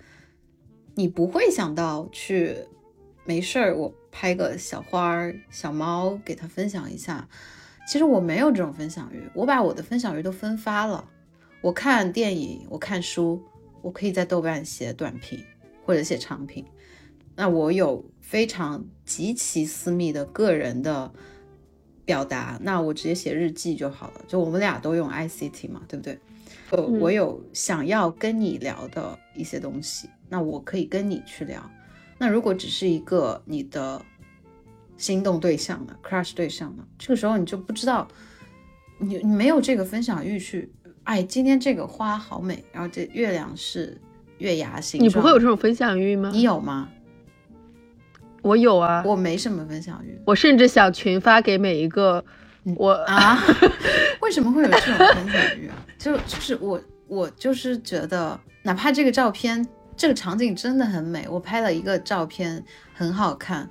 你不会想到去没事儿我拍个小花儿、小猫给他分享一下。其实我没有这种分享欲，我把我的分享欲都分发了。我看电影，我看书，我可以在豆瓣写短评或者写长评。那我有非常极其私密的个人的表达，那我直接写日记就好了。就我们俩都用 ICT 嘛，对不对？呃，嗯我有想要跟你聊的一些东西，那我可以跟你去聊。那如果只是一个你的心动对象呢，crush 对象呢，这个时候你就不知道，你你没有这个分享欲去，哎，今天这个花好美，然后这月亮是月牙形你，不会有这种分享欲吗？你有吗？我有啊，我没什么分享欲我甚至想群发给每一个我啊，[laughs] 为什么会有这种分享欲啊？就就是我我就是觉得，哪怕这个照片这个场景真的很美，我拍了一个照片很好看，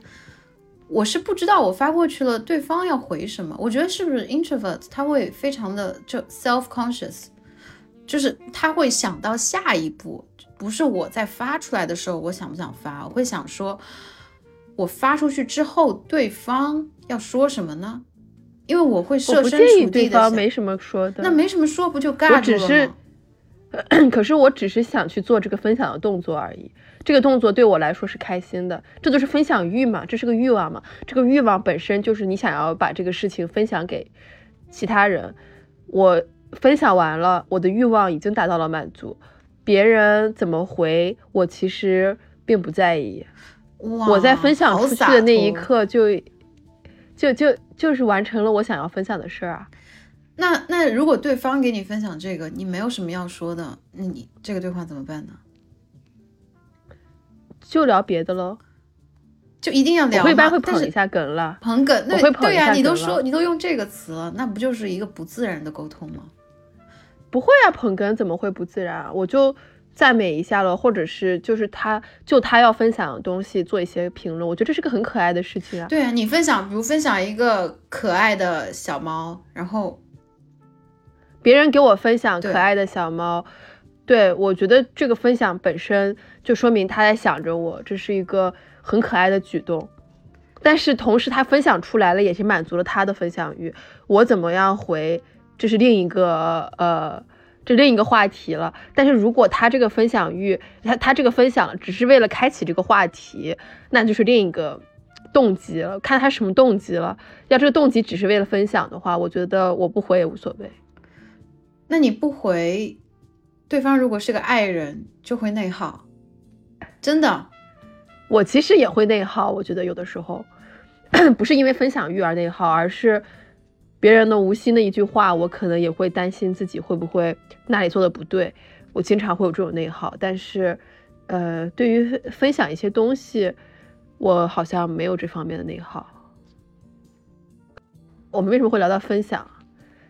我是不知道我发过去了，对方要回什么。我觉得是不是 introvert 他会非常的就 self conscious，就是他会想到下一步，不是我在发出来的时候我想不想发，我会想说，我发出去之后对方要说什么呢？因为我会设身处地的想，对方没什么说的，那没什么说，不就我尬住了只是吗？[coughs] 可是我只是想去做这个分享的动作而已。这个动作对我来说是开心的，这就是分享欲嘛，这是个欲望嘛。这个欲望本身就是你想要把这个事情分享给其他人。我分享完了，我的欲望已经达到了满足，别人怎么回我其实并不在意。哇，我在分享出去的那一刻就就就就是完成了我想要分享的事儿啊。那那如果对方给你分享这个，你没有什么要说的，那你这个对话怎么办呢？就聊别的喽，就一定要聊？我一般会捧一下梗了。捧梗，那我会捧对呀、一下你都说你都用这个词了，那不就是一个不自然的沟通吗？不会啊，捧哏怎么会不自然啊？我就赞美一下了，或者是就是他就他要分享的东西做一些评论，我觉得这是个很可爱的事情啊。对啊，你分享，比如分享一个可爱的小猫，然后别人给我分享可爱的小猫，对我觉得这个分享本身就说明他在想着我，这是一个很可爱的举动。但是同时他分享出来了，也是满足了他的分享欲。我怎么样回，这是另一个呃，这另一个话题了。但是如果他这个分享欲，他他这个分享只是为了开启这个话题，那就是另一个动机了。看他什么动机了。要这个动机只是为了分享的话，我觉得我不回也无所谓。那你不回，对方如果是个爱人，就会内耗。真的，我其实也会内耗。我觉得有的时候 [coughs] 不是因为分享欲而内耗，而是别人的无心的一句话，我可能也会担心自己会不会哪里做的不对。我经常会有这种内耗。但是，呃，对于分享一些东西，我好像没有这方面的内耗。我们为什么会聊到分享？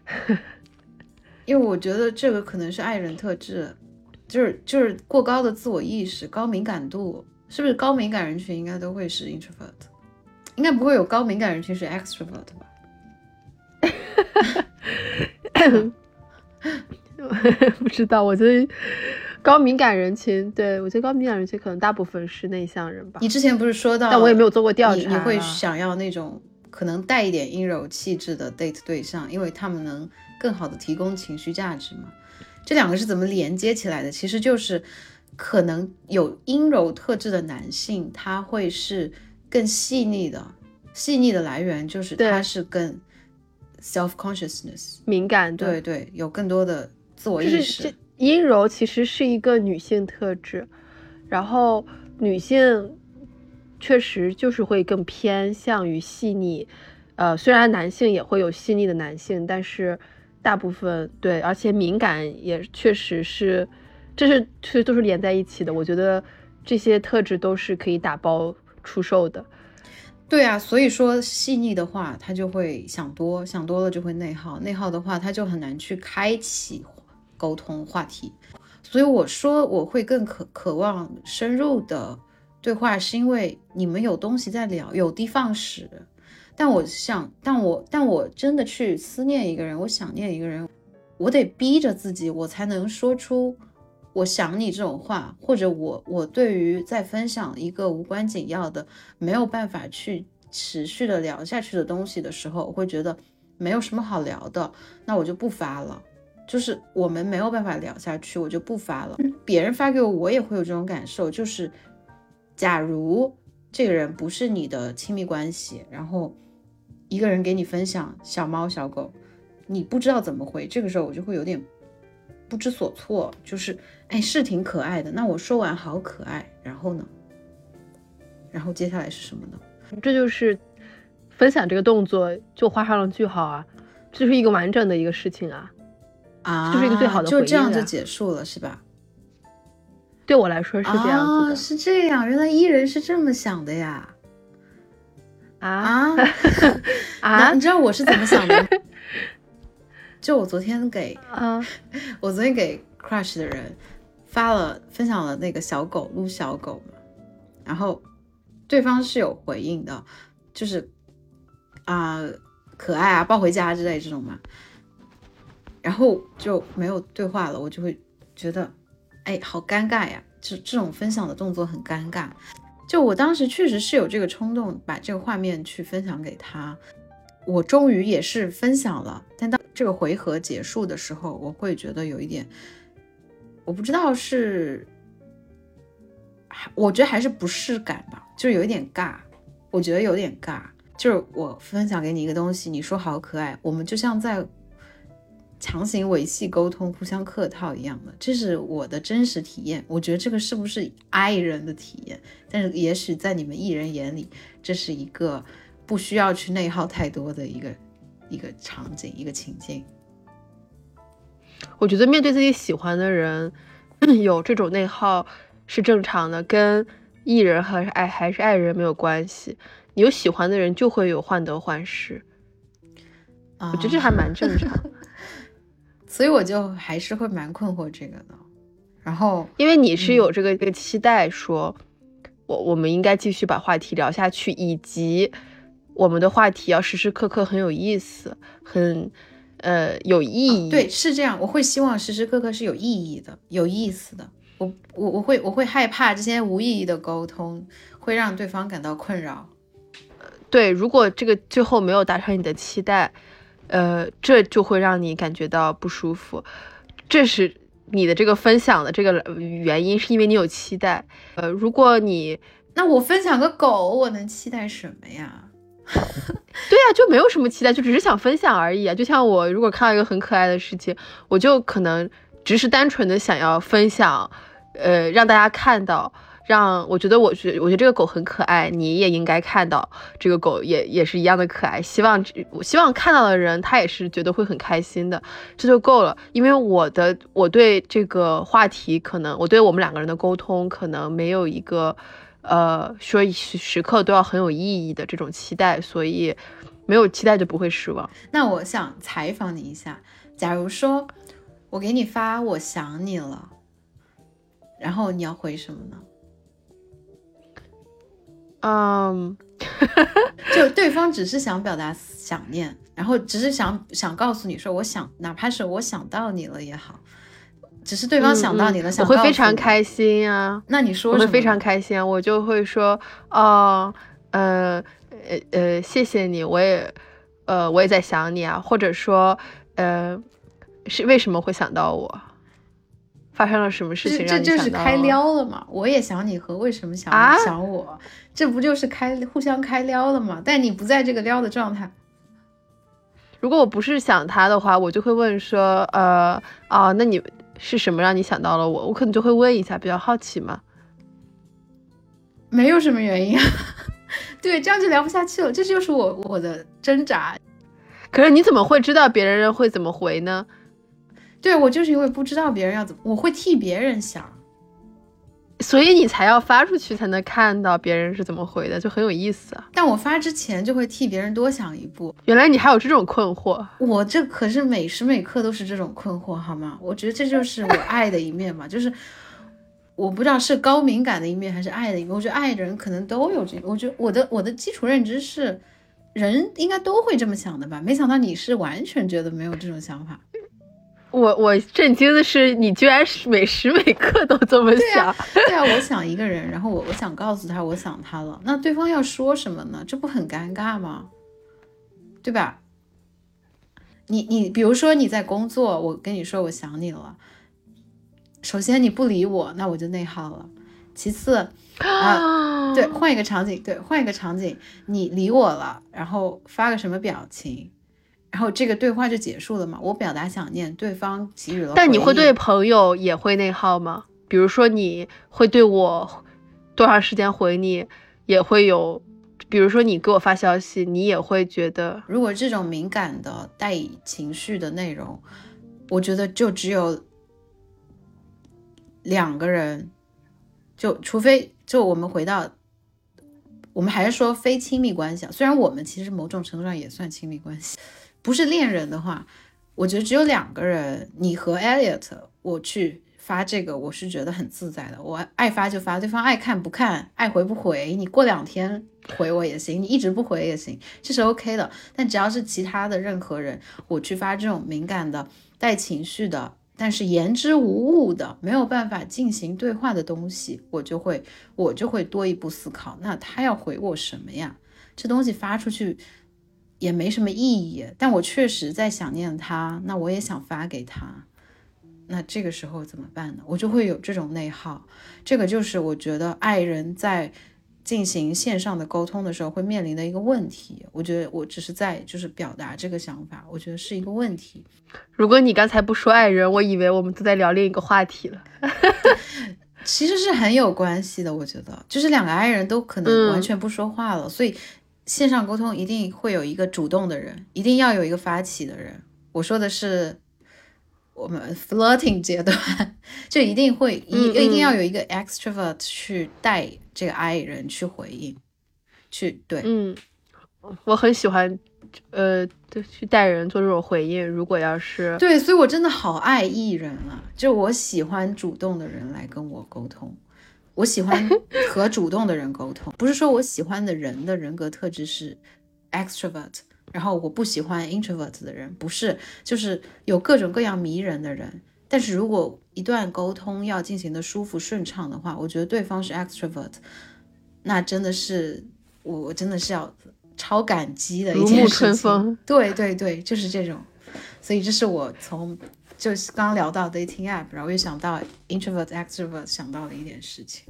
[laughs] 因为我觉得这个可能是爱人特质，就是就是过高的自我意识、高敏感度，是不是高敏感人群应该都会是 introvert，应该不会有高敏感人群是 extrovert 吧？[laughs] 不知道，我觉得高敏感人群，对我觉得高敏感人群可能大部分是内向人吧。你之前不是说到，但我也没有做过调查，你会想要那种可能带一点阴柔气质的 date 对象，因为他们能。更好的提供情绪价值嘛？这两个是怎么连接起来的？其实就是可能有阴柔特质的男性，他会是更细腻的。细腻的来源就是他是更 self consciousness 敏感，对对，有更多的自我意识。阴柔其实是一个女性特质，然后女性确实就是会更偏向于细腻。呃，虽然男性也会有细腻的男性，但是。大部分对，而且敏感也确实是，这是其实都是连在一起的。我觉得这些特质都是可以打包出售的。对啊，所以说细腻的话，他就会想多，想多了就会内耗，内耗的话他就很难去开启沟通话题。所以我说我会更渴渴望深入的对话，是因为你们有东西在聊，有的放矢。但我想，但我但我真的去思念一个人，我想念一个人，我得逼着自己，我才能说出我想你这种话，或者我我对于在分享一个无关紧要的、没有办法去持续的聊下去的东西的时候，我会觉得没有什么好聊的，那我就不发了。就是我们没有办法聊下去，我就不发了。别人发给我，我也会有这种感受，就是假如这个人不是你的亲密关系，然后。一个人给你分享小猫小狗，你不知道怎么回，这个时候我就会有点不知所措，就是哎是挺可爱的，那我说完好可爱，然后呢？然后接下来是什么呢？这就是分享这个动作就画上了句号啊，这就是一个完整的一个事情啊，啊，就是一个最好的就这样就结束了是吧？对我来说是这样子的，是这样，原来伊人是这么想的呀。啊 [laughs] 啊！你知道我是怎么想的？[laughs] 就我昨天给啊，我昨天给 crush 的人发了分享了那个小狗撸小狗嘛，然后对方是有回应的，就是啊可爱啊抱回家之类这种嘛，然后就没有对话了，我就会觉得哎好尴尬呀，这这种分享的动作很尴尬。就我当时确实是有这个冲动，把这个画面去分享给他。我终于也是分享了，但当这个回合结束的时候，我会觉得有一点，我不知道是，我觉得还是不适感吧，就是有一点尬。我觉得有点尬，就是我分享给你一个东西，你说好可爱，我们就像在。强行维系沟通、互相客套一样的，这是我的真实体验。我觉得这个是不是爱人的体验？但是也许在你们艺人眼里，这是一个不需要去内耗太多的一个一个场景、一个情境。我觉得面对自己喜欢的人，[clears throat] 有这种内耗是正常的，跟艺人还是爱还是爱人没有关系。你有喜欢的人就会有患得患失，我觉得这还蛮正常。[laughs] 所以我就还是会蛮困惑这个的，然后因为你是有这个这个期待，说我我们应该继续把话题聊下去，以及我们的话题要时时刻刻很有意思，很呃有意义。对，是这样，我会希望时时刻刻是有意义的、有意思的。我我我会我会害怕这些无意义的沟通会让对方感到困扰。对，如果这个最后没有达成你的期待。呃，这就会让你感觉到不舒服。这是你的这个分享的这个原因，是因为你有期待。呃，如果你那我分享个狗，我能期待什么呀？[laughs] 对呀，就没有什么期待，就只是想分享而已啊。就像我如果看到一个很可爱的事情，我就可能只是单纯的想要分享，呃，让大家看到。让我觉得，我觉我觉得这个狗很可爱，你也应该看到这个狗也也是一样的可爱。希望我希望看到的人他也是觉得会很开心的，这就够了。因为我的我对这个话题，可能我对我们两个人的沟通，可能没有一个呃说时时刻都要很有意义的这种期待，所以没有期待就不会失望。那我想采访你一下，假如说我给你发我想你了，然后你要回什么呢？嗯，[laughs] 就对方只是想表达想念，然后只是想想告诉你说，我想，哪怕是我想到你了也好，只是对方想到你了，想我会非常开心啊。那你说，我会非常开心，我就会说，哦，呃，呃，呃，谢谢你，我也，呃，我也在想你啊，或者说，呃，是为什么会想到我？发生了什么事情让你这就是开撩了嘛？我也想你和为什么想想我，这不就是开互相开撩了吗？但你不在这个撩的状态。如果我不是想他的话，我就会问说，呃，啊，那你是什么让你想到了我？我可能就会问一下，比较好奇嘛。没有什么原因啊，[laughs] 对，这样就聊不下去了。这就是我我的挣扎。可是你怎么会知道别人会怎么回呢？对我就是因为不知道别人要怎么，我会替别人想，所以你才要发出去才能看到别人是怎么回的，就很有意思啊。但我发之前就会替别人多想一步。原来你还有这种困惑，我这可是每时每刻都是这种困惑，好吗？我觉得这就是我爱的一面嘛，[laughs] 就是我不知道是高敏感的一面还是爱的一面。我觉得爱的人可能都有这，我觉得我的我的基础认知是人应该都会这么想的吧？没想到你是完全觉得没有这种想法。我我震惊的是，你居然是每时每刻都这么想。对啊，我想一个人，然后我我想告诉他我想他了，那对方要说什么呢？这不很尴尬吗？对吧？你你比如说你在工作，我跟你说我想你了，首先你不理我，那我就内耗了。其次 [gasps] 啊，对，换一个场景，对，换一个场景，你理我了，然后发个什么表情？然后这个对话就结束了嘛？我表达想念，对方给予了。但你会对朋友也会内耗吗？比如说你会对我多长时间回你，也会有。比如说你给我发消息，你也会觉得，如果这种敏感的带情绪的内容，我觉得就只有两个人，就除非就我们回到，我们还是说非亲密关系啊。虽然我们其实某种程度上也算亲密关系。不是恋人的话，我觉得只有两个人，你和 Elliot，我去发这个，我是觉得很自在的。我爱发就发，对方爱看不看，爱回不回，你过两天回我也行，你一直不回也行，这是 OK 的。但只要是其他的任何人，我去发这种敏感的、带情绪的，但是言之无物的、没有办法进行对话的东西，我就会我就会多一步思考，那他要回我什么呀？这东西发出去。也没什么意义，但我确实在想念他，那我也想发给他，那这个时候怎么办呢？我就会有这种内耗，这个就是我觉得爱人在进行线上的沟通的时候会面临的一个问题。我觉得我只是在就是表达这个想法，我觉得是一个问题。如果你刚才不说爱人，我以为我们都在聊另一个话题了。其实是很有关系的，我觉得就是两个爱人都可能完全不说话了，所以。线上沟通一定会有一个主动的人，一定要有一个发起的人。我说的是我们 flirting 阶段，就一定会一一定要有一个 extrovert 去带这个 I 人去回应，去对，嗯，我很喜欢，呃，去带人做这种回应。如果要是对，所以我真的好爱 E 人啊，就我喜欢主动的人来跟我沟通。我喜欢和主动的人沟通，不是说我喜欢的人的人格特质是 extrovert，然后我不喜欢 introvert 的人，不是，就是有各种各样迷人的人。但是如果一段沟通要进行的舒服顺畅的话，我觉得对方是 extrovert，那真的是我我真的是要超感激的一件事情。对对对，就是这种。所以这是我从就是刚刚聊到 dating app，然后又想到 introvert extrovert 想到了一点事情。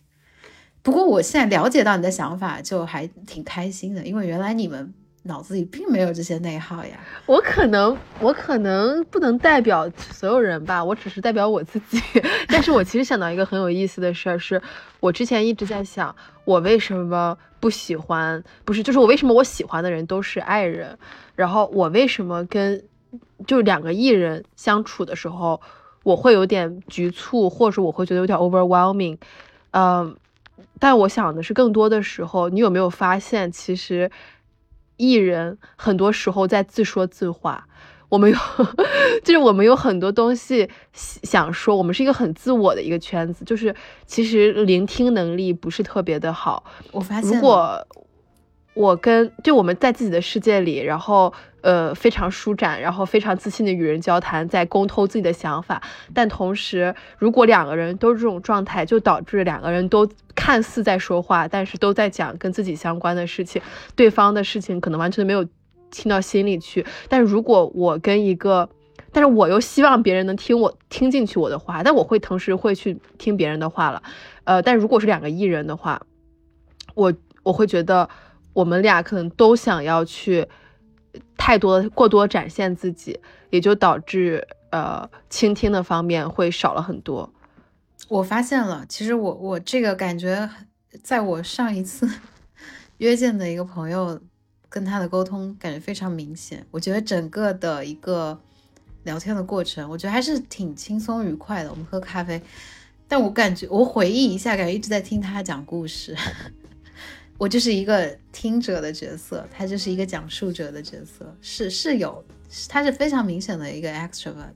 不过我现在了解到你的想法，就还挺开心的，因为原来你们脑子里并没有这些内耗呀。我可能我可能不能代表所有人吧，我只是代表我自己。[laughs] 但是我其实想到一个很有意思的事儿，是我之前一直在想，我为什么不喜欢，不是，就是我为什么我喜欢的人都是爱人，然后我为什么跟就两个艺人相处的时候，我会有点局促，或者我会觉得有点 overwhelming，嗯。但我想的是，更多的时候，你有没有发现，其实艺人很多时候在自说自话。我们有，[laughs] 就是我们有很多东西想说，我们是一个很自我的一个圈子，就是其实聆听能力不是特别的好。我发现，如果我跟就我们在自己的世界里，然后。呃，非常舒展，然后非常自信的与人交谈，在沟通自己的想法。但同时，如果两个人都是这种状态，就导致两个人都看似在说话，但是都在讲跟自己相关的事情，对方的事情可能完全没有听到心里去。但如果我跟一个，但是我又希望别人能听我听进去我的话，但我会同时会去听别人的话了。呃，但如果是两个艺人的话，我我会觉得我们俩可能都想要去。太多过多展现自己，也就导致呃倾听的方面会少了很多。我发现了，其实我我这个感觉，在我上一次 [laughs] 约见的一个朋友跟他的沟通感觉非常明显。我觉得整个的一个聊天的过程，我觉得还是挺轻松愉快的。我们喝咖啡，但我感觉我回忆一下，感觉一直在听他讲故事。我就是一个听者的角色，他就是一个讲述者的角色，是是有，他是非常明显的一个 extrovert，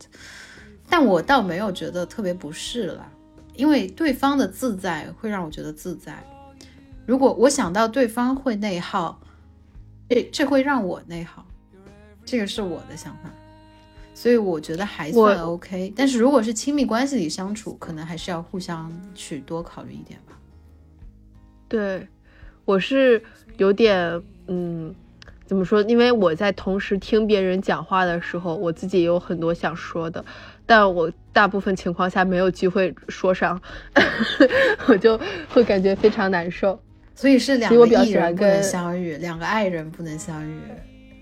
但我倒没有觉得特别不适了，因为对方的自在会让我觉得自在。如果我想到对方会内耗，这这会让我内耗，这个是我的想法，所以我觉得还算 OK。但是如果是亲密关系里相处，可能还是要互相去多考虑一点吧。对。我是有点，嗯，怎么说？因为我在同时听别人讲话的时候，我自己也有很多想说的，但我大部分情况下没有机会说上，[laughs] 我就会感觉非常难受。所以是两个艺人不能相遇，两个爱人不能相遇。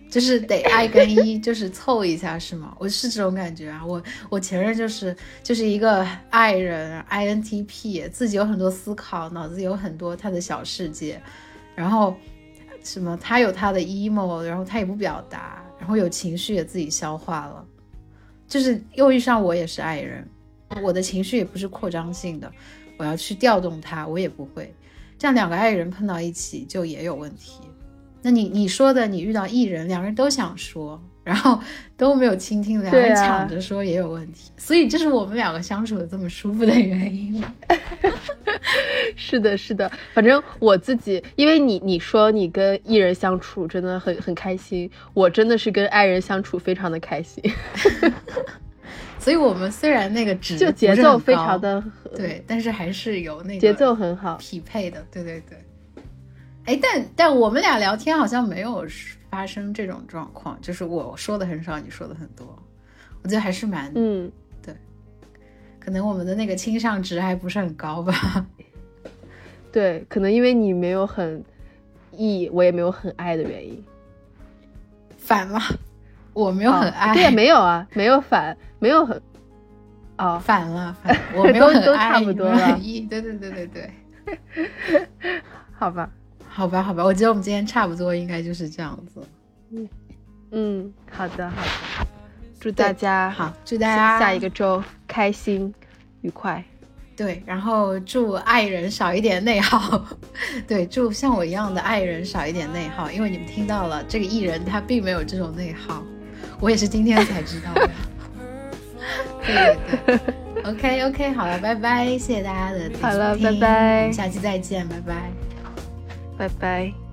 就是得爱跟一，就是凑一下是吗？我是这种感觉啊。我我前任就是就是一个爱人，INTP，自己有很多思考，脑子有很多他的小世界，然后什么他有他的 emo，然后他也不表达，然后有情绪也自己消化了。就是又遇上我也是爱人，我的情绪也不是扩张性的，我要去调动他，我也不会。这样两个爱人碰到一起就也有问题。那你你说的，你遇到艺人，两个人都想说，然后都没有倾听，两个人抢着说也有问题，所以这是我们两个相处的这么舒服的原因。[laughs] 是的，是的，反正我自己，因为你你说你跟艺人相处真的很很开心，我真的是跟爱人相处非常的开心。[laughs] 所以我们虽然那个值就节奏非常的对，但是还是有那个节奏很好匹配的，对对对。哎，但但我们俩聊天好像没有发生这种状况，就是我说的很少，你说的很多，我觉得还是蛮嗯，对，可能我们的那个倾向值还不是很高吧？[laughs] 对，可能因为你没有很意，我也没有很爱的原因。反了，我没有很爱，对，没有啊，没有反，没有很，哦，反了，反，我 [laughs] 没有很爱，不多很意，对对对对对，[laughs] 好吧。好吧，好吧，我觉得我们今天差不多应该就是这样子。嗯嗯，好的好的，祝大家好，祝大家下一个周开心愉快。对，然后祝爱人少一点内耗。[laughs] 对，祝像我一样的爱人少一点内耗，因为你们听到了，这个艺人他并没有这种内耗，我也是今天才知道的。[laughs] 对对对，OK OK，好了，拜拜，谢谢大家的好了，拜拜，下期再见，拜拜。拜拜。